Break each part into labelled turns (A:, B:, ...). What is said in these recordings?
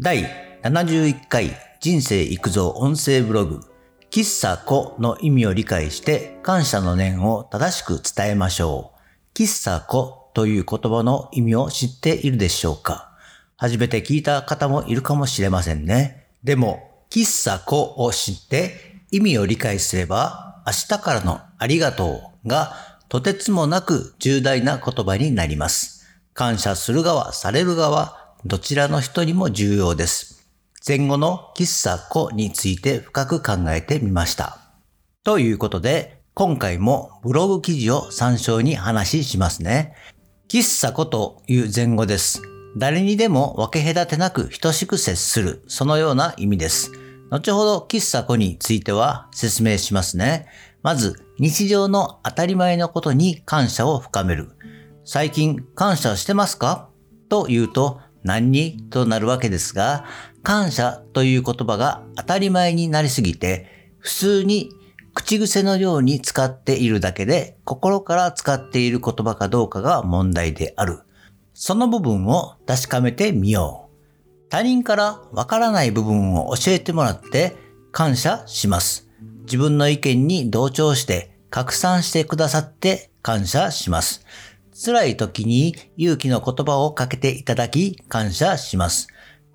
A: 第71回人生育造音声ブログ喫茶子の意味を理解して感謝の念を正しく伝えましょう。喫茶子という言葉の意味を知っているでしょうか？初めて聞いた方もいるかもしれませんね。でも、喫茶子を知って意味を理解すれば明日からのありがとうがとてつもなく重大な言葉になります。感謝する側、される側、どちらの人にも重要です。前後の喫茶子について深く考えてみました。ということで、今回もブログ記事を参照に話しますね。喫茶子という前後です。誰にでも分け隔てなく等しく接する、そのような意味です。後ほど喫茶子については説明しますね。まず、日常の当たり前のことに感謝を深める。最近感謝してますか？と言うと何にとなるわけですが、感謝という言葉が当たり前になりすぎて、普通に口癖のように使っているだけで、心から使っている言葉かどうかが問題である。その部分を確かめてみよう。他人からわからない部分を教えてもらって感謝します。自分の意見に同調して拡散してくださって感謝します。辛い時に勇気の言葉をかけていただき感謝します。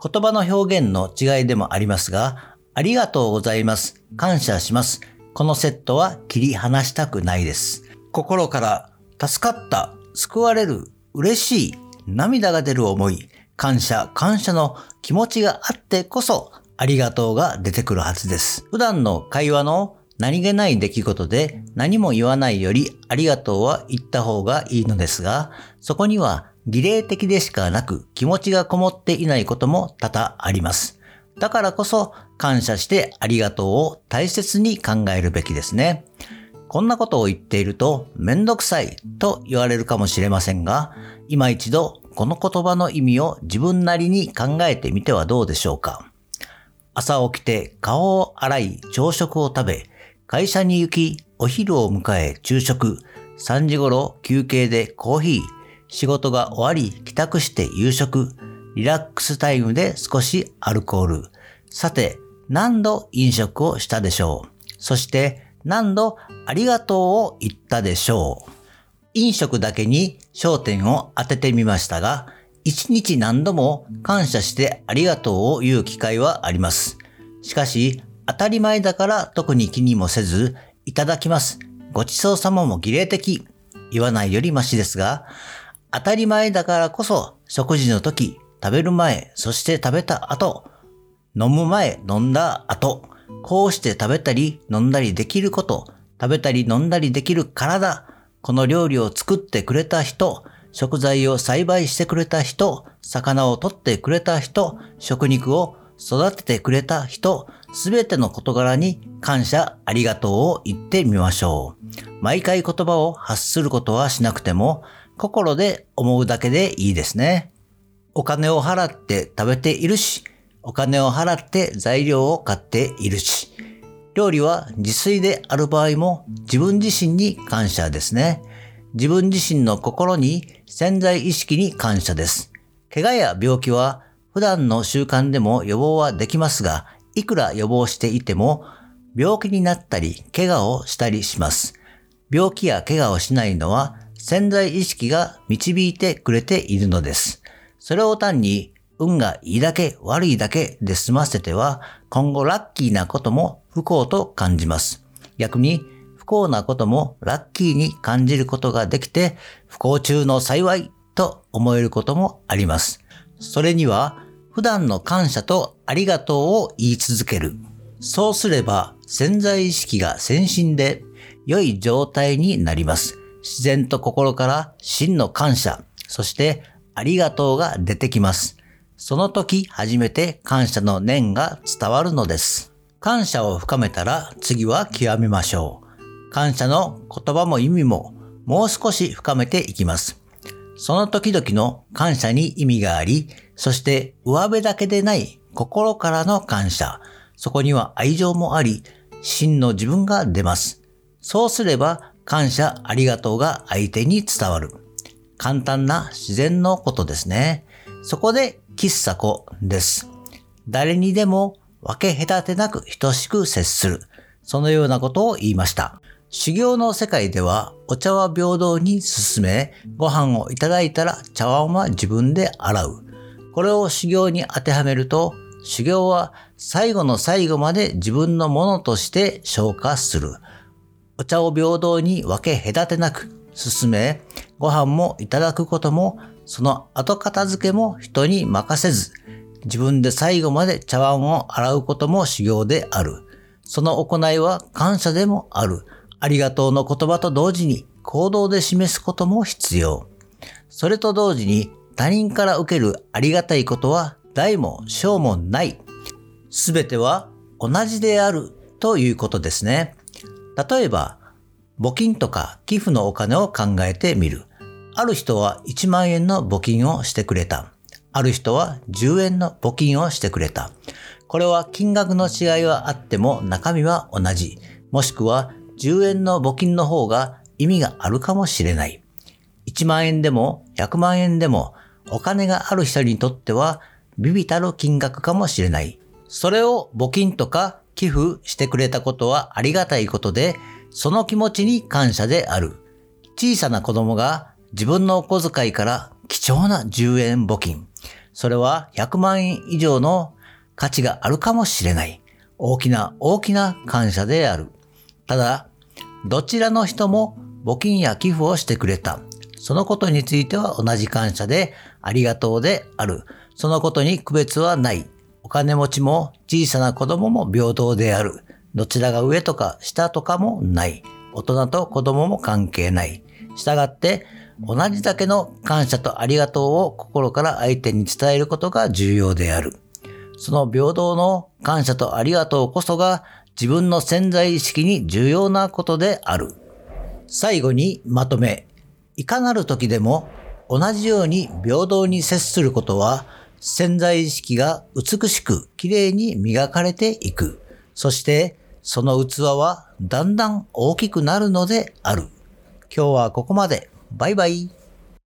A: 言葉の表現の違いでもありますが、ありがとうございます。感謝します。このセットは切り離したくないです。心から助かった、救われる、嬉しい、涙が出る思い、感謝、感謝の気持ちがあってこそ、ありがとうが出てくるはずです。普段の会話の何気ない出来事で何も言わないよりありがとうは言った方がいいのですが、そこには儀礼的でしかなく気持ちがこもっていないことも多々あります。だからこそ感謝してありがとうを大切に考えるべきですね。こんなことを言っているとめんどくさいと言われるかもしれませんが、今一度この言葉の意味を自分なりに考えてみてはどうでしょうか。朝起きて顔を洗い朝食を食べ、会社に行きお昼を迎え昼食、3時頃休憩でコーヒー、仕事が終わり帰宅して夕食、リラックスタイムで少しアルコール。さて、何度飲食をしたでしょう？そして何度ありがとうを言ったでしょう？飲食だけに焦点を当ててみましたが、一日何度も感謝してありがとうを言う機会はあります。しかし、当たり前だから特に気にもせず、いただきます。ごちそうさまも儀礼的。言わないよりマシですが、当たり前だからこそ、食事の時、食べる前、そして食べた後、飲む前、飲んだ後、こうして食べたり飲んだりできること、食べたり飲んだりできる体、この料理を作ってくれた人、食材を栽培してくれた人、魚を取ってくれた人、食肉を育ててくれた人、すべての事柄に感謝、ありがとうを言ってみましょう。毎回言葉を発することはしなくても、心で思うだけでいいですね。お金を払って食べているし、お金を払って材料を買っているし、料理は自炊である場合も自分自身に感謝ですね。自分自身の心に潜在意識に感謝です。怪我や病気は普段の習慣でも予防はできますが、いくら予防していても病気になったり怪我をしたりします。病気や怪我をしないのは潜在意識が導いてくれているのです。それを単に運がいいだけ悪いだけで済ませては今後ラッキーなことも不幸と感じます。逆に不幸なこともラッキーに感じることができて不幸中の幸いと思えることもあります。それには普段の感謝とありがとうを言い続ける。そうすれば潜在意識が先進で良い状態になります。自然と心から真の感謝、そしてありがとうが出てきます。その時初めて感謝の念が伝わるのです。感謝を深めたら次は極めましょう。感謝の言葉も意味ももう少し深めていきます。その時々の感謝に意味があり、そして上辺だけでない心からの感謝。そこには愛情もあり、真の自分が出ます。そうすれば感謝ありがとうが相手に伝わる。簡単な自然のことですね。そこで喫茶子です。誰にでも分け隔てなく等しく接する。そのようなことを言いました。修行の世界ではお茶は平等に進め、ご飯をいただいたら茶碗は自分で洗う。これを修行に当てはめると、修行は最後の最後まで自分のものとして消化する。お茶を平等に分け隔てなく進め、ご飯もいただくことも、その後片付けも人に任せず、自分で最後まで茶碗を洗うことも修行である。その行いは感謝でもある。ありがとうの言葉と同時に行動で示すことも必要。それと同時に他人から受けるありがたいことは大も小もない。すべては同じであるということですね。例えば、募金とか寄付のお金を考えてみる。ある人は1万円の募金をしてくれた。ある人は10円の募金をしてくれた。これは金額の違いはあっても中身は同じ。もしくは10円の募金の方が意味があるかもしれない。1万円でも100万円でもお金がある人にとってはビビたる金額かもしれない。それを募金とか寄付してくれたことはありがたいことで、その気持ちに感謝である。小さな子供が自分のお小遣いから貴重な10円募金。それは100万円以上の価値があるかもしれない。大きな大きな感謝である。ただ、どちらの人も募金や寄付をしてくれた。そのことについては同じ感謝でありがとうである。そのことに区別はない。お金持ちも小さな子供も平等である。どちらが上とか下とかもない。大人と子供も関係ない。したがって、同じだけの感謝とありがとうを心から相手に伝えることが重要である。その平等の感謝とありがとうこそが自分の潜在意識に重要なことである。最後にまとめ。いかなる時でも同じように平等に接することは潜在意識が美しく綺麗に磨かれていく。そしてその器はだんだん大きくなるのである。今日はここまで。バイバイ。